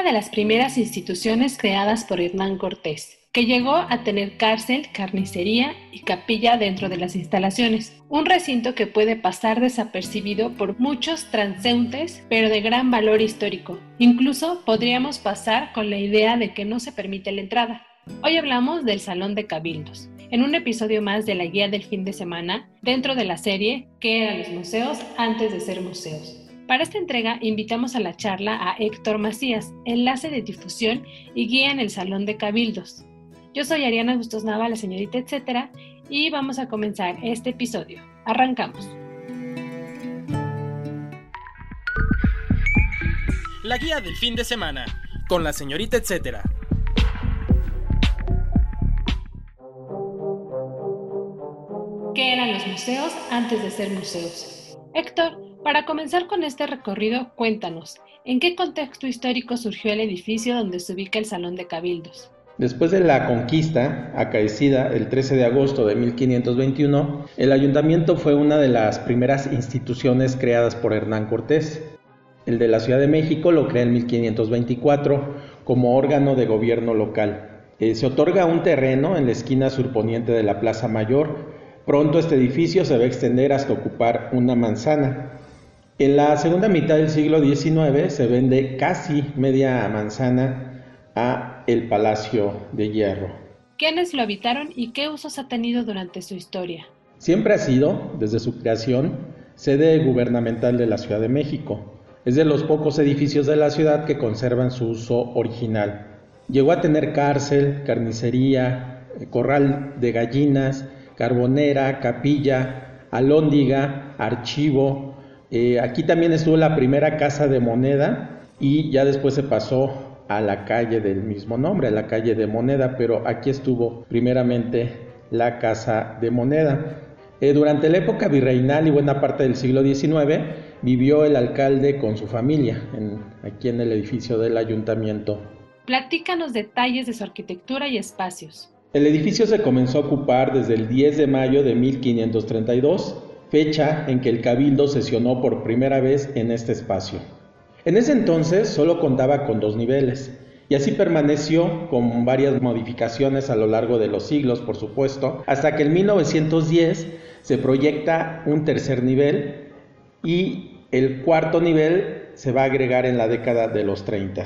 Una de las primeras instituciones creadas por Hernán Cortés, que llegó a tener cárcel, carnicería y capilla dentro de las instalaciones. Un recinto que puede pasar desapercibido por muchos transeúntes, pero de gran valor histórico. Incluso podríamos pasar con la idea de que no se permite la entrada. Hoy hablamos del Salón de Cabildos, en un episodio más de la guía del fin de semana, dentro de la serie ¿Qué eran los museos antes de ser museos? Para esta entrega invitamos a la charla a Héctor Macías, enlace de difusión y guía en el Salón de Cabildos. Yo soy Ariana Bustos Nava, la señorita etcétera, y vamos a comenzar este episodio. Arrancamos. La guía del fin de semana, con la señorita etcétera. ¿Qué eran los museos antes de ser museos? Héctor, para comenzar con este recorrido, cuéntanos, ¿en qué contexto histórico surgió el edificio donde se ubica el Salón de Cabildos? Después de la conquista, acaecida el 13 de agosto de 1521, el ayuntamiento fue una de las primeras instituciones creadas por Hernán Cortés. El de la Ciudad de México lo crea en 1524 como órgano de gobierno local. Eh, se otorga un terreno en la esquina surponiente de la Plaza Mayor. Pronto este edificio se va a extender hasta ocupar una manzana. En la segunda mitad del siglo XIX se vende casi media manzana a el Palacio de Hierro. ¿Quiénes lo habitaron y qué usos ha tenido durante su historia? Siempre ha sido, desde su creación, sede gubernamental de la Ciudad de México. Es de los pocos edificios de la ciudad que conservan su uso original. Llegó a tener cárcel, carnicería, corral de gallinas, carbonera, capilla, alóndiga, archivo. Eh, aquí también estuvo la primera casa de moneda y ya después se pasó a la calle del mismo nombre, a la calle de Moneda, pero aquí estuvo primeramente la Casa de Moneda. Eh, durante la época virreinal y buena parte del siglo XIX vivió el alcalde con su familia aquí en el edificio del ayuntamiento. Platícanos detalles de su arquitectura y espacios. El edificio se comenzó a ocupar desde el 10 de mayo de 1532, fecha en que el cabildo sesionó por primera vez en este espacio. En ese entonces solo contaba con dos niveles, y así permaneció con varias modificaciones a lo largo de los siglos, por supuesto, hasta que en 1910 se proyecta un tercer nivel y el cuarto nivel se va a agregar en la década de los 30.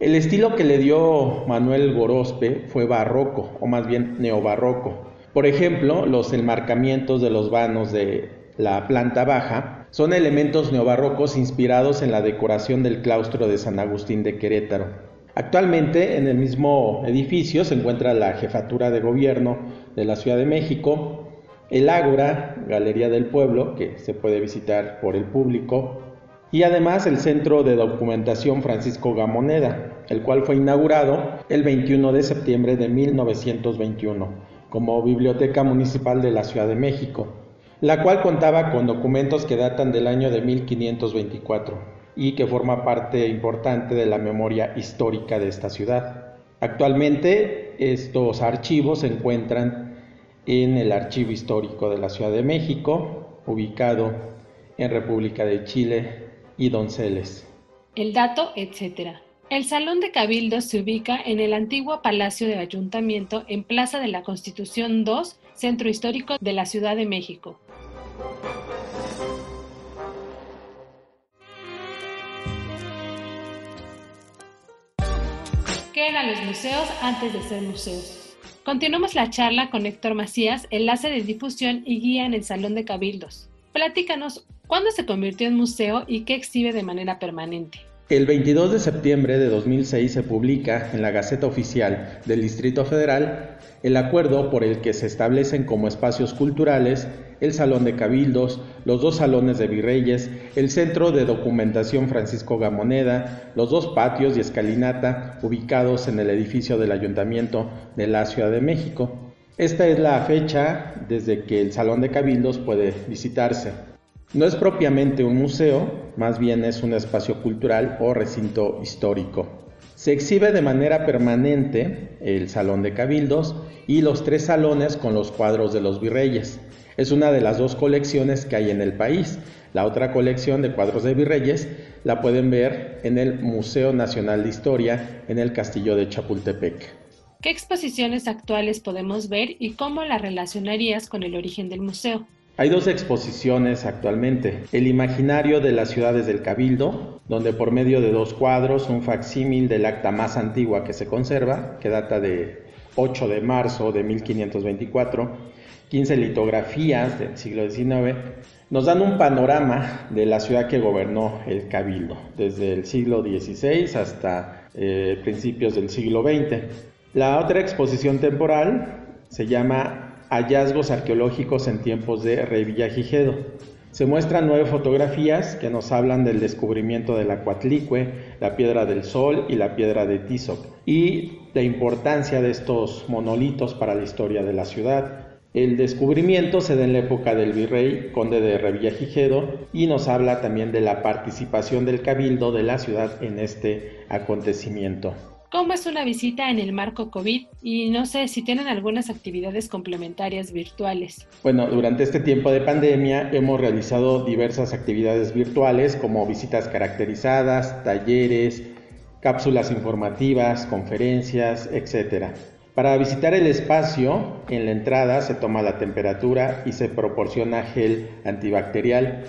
El estilo que le dio Manuel Gorospe fue barroco, o más bien neobarroco. Por ejemplo, los enmarcamientos de los vanos de la planta baja son elementos neobarrocos inspirados en la decoración del claustro de San Agustín de Querétaro. Actualmente en el mismo edificio se encuentra la Jefatura de Gobierno de la Ciudad de México, el Ágora, Galería del Pueblo, que se puede visitar por el público, y además el Centro de Documentación Francisco Gamoneda, el cual fue inaugurado el 21 de septiembre de 1921 como Biblioteca Municipal de la Ciudad de México la cual contaba con documentos que datan del año de 1524 y que forma parte importante de la memoria histórica de esta ciudad. Actualmente estos archivos se encuentran en el Archivo Histórico de la Ciudad de México, ubicado en República de Chile y Donceles. El dato, etc. El Salón de Cabildo se ubica en el antiguo Palacio de Ayuntamiento en Plaza de la Constitución 2, Centro Histórico de la Ciudad de México. ¿Qué eran los museos antes de ser museos? Continuamos la charla con Héctor Macías, enlace de difusión y guía en el Salón de Cabildos. Platícanos, ¿cuándo se convirtió en museo y qué exhibe de manera permanente? El 22 de septiembre de 2006 se publica en la Gaceta Oficial del Distrito Federal el acuerdo por el que se establecen como espacios culturales el Salón de Cabildos, los dos salones de virreyes, el Centro de Documentación Francisco Gamoneda, los dos patios y escalinata ubicados en el edificio del Ayuntamiento de la Ciudad de México. Esta es la fecha desde que el Salón de Cabildos puede visitarse. No es propiamente un museo, más bien es un espacio cultural o recinto histórico. Se exhibe de manera permanente el Salón de Cabildos y los tres salones con los cuadros de los virreyes. Es una de las dos colecciones que hay en el país. La otra colección de cuadros de virreyes la pueden ver en el Museo Nacional de Historia en el Castillo de Chapultepec. ¿Qué exposiciones actuales podemos ver y cómo la relacionarías con el origen del museo? Hay dos exposiciones actualmente. El imaginario de las ciudades del Cabildo, donde por medio de dos cuadros, un facsímil del acta más antigua que se conserva, que data de 8 de marzo de 1524, 15 litografías del siglo XIX, nos dan un panorama de la ciudad que gobernó el Cabildo, desde el siglo XVI hasta eh, principios del siglo XX. La otra exposición temporal se llama hallazgos arqueológicos en tiempos de Revillagigedo. Se muestran nueve fotografías que nos hablan del descubrimiento de la Cuatlicue, la Piedra del Sol y la Piedra de Tizoc, y la importancia de estos monolitos para la historia de la ciudad. El descubrimiento se da en la época del virrey conde de Revillagigedo y nos habla también de la participación del cabildo de la ciudad en este acontecimiento cómo es una visita en el marco COVID y no sé si tienen algunas actividades complementarias virtuales. Bueno, durante este tiempo de pandemia hemos realizado diversas actividades virtuales como visitas caracterizadas, talleres, cápsulas informativas, conferencias, etc. Para visitar el espacio, en la entrada se toma la temperatura y se proporciona gel antibacterial.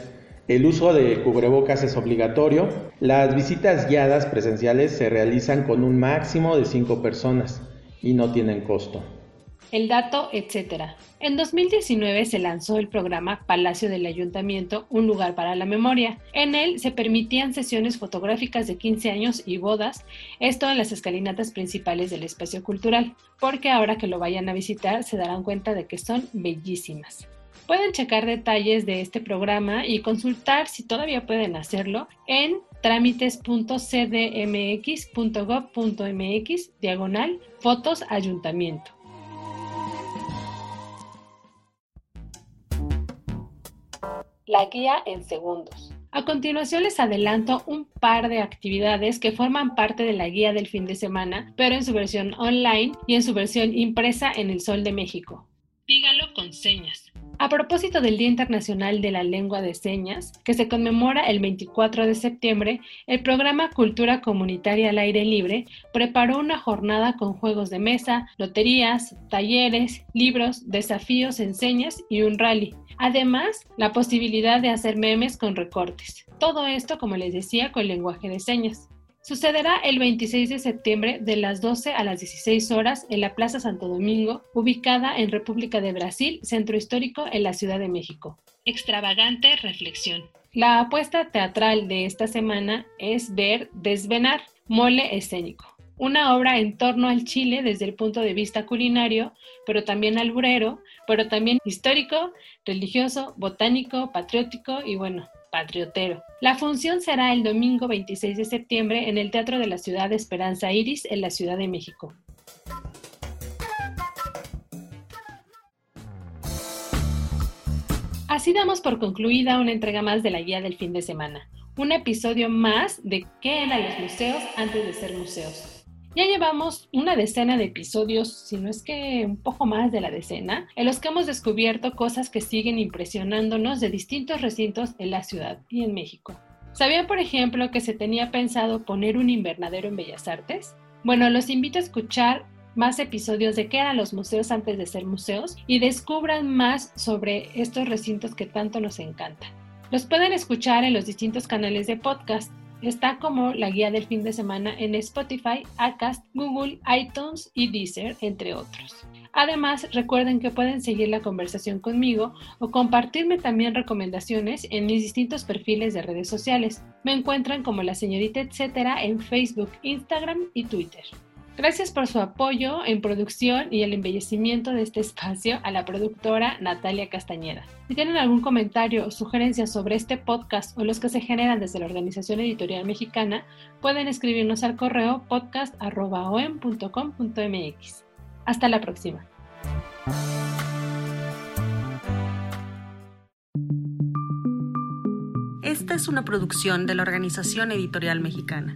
El uso de cubrebocas es obligatorio. Las visitas guiadas presenciales se realizan con un máximo de 5 personas y no tienen costo. El dato, etc. En 2019 se lanzó el programa Palacio del Ayuntamiento, un lugar para la memoria. En él se permitían sesiones fotográficas de 15 años y bodas, esto en las escalinatas principales del espacio cultural, porque ahora que lo vayan a visitar se darán cuenta de que son bellísimas. Pueden checar detalles de este programa y consultar si todavía pueden hacerlo en trámites.cdmx.gov.mx diagonal fotos ayuntamiento. La guía en segundos. A continuación les adelanto un par de actividades que forman parte de la guía del fin de semana, pero en su versión online y en su versión impresa en el Sol de México. Dígalo con señas. A propósito del Día Internacional de la Lengua de Señas, que se conmemora el 24 de septiembre, el programa Cultura Comunitaria al Aire Libre preparó una jornada con juegos de mesa, loterías, talleres, libros, desafíos en señas y un rally. Además, la posibilidad de hacer memes con recortes. Todo esto, como les decía, con lenguaje de señas. Sucederá el 26 de septiembre de las 12 a las 16 horas en la Plaza Santo Domingo, ubicada en República de Brasil, Centro Histórico en la Ciudad de México. Extravagante reflexión. La apuesta teatral de esta semana es ver Desvenar, mole escénico, una obra en torno al Chile desde el punto de vista culinario, pero también alburero, pero también histórico, religioso, botánico, patriótico y bueno, patriotero. La función será el domingo 26 de septiembre en el Teatro de la Ciudad de Esperanza Iris en la Ciudad de México. Así damos por concluida una entrega más de la guía del fin de semana, un episodio más de qué eran los museos antes de ser museos. Ya llevamos una decena de episodios, si no es que un poco más de la decena, en los que hemos descubierto cosas que siguen impresionándonos de distintos recintos en la ciudad y en México. ¿Sabían, por ejemplo, que se tenía pensado poner un invernadero en Bellas Artes? Bueno, los invito a escuchar más episodios de qué eran los museos antes de ser museos y descubran más sobre estos recintos que tanto nos encantan. Los pueden escuchar en los distintos canales de podcast Está como la guía del fin de semana en Spotify, Acast, Google, iTunes y Deezer, entre otros. Además, recuerden que pueden seguir la conversación conmigo o compartirme también recomendaciones en mis distintos perfiles de redes sociales. Me encuentran como la señorita etcétera en Facebook, Instagram y Twitter. Gracias por su apoyo en producción y el embellecimiento de este espacio a la productora Natalia Castañeda. Si tienen algún comentario o sugerencia sobre este podcast o los que se generan desde la Organización Editorial Mexicana, pueden escribirnos al correo podcast.com.mx. Hasta la próxima. Esta es una producción de la Organización Editorial Mexicana.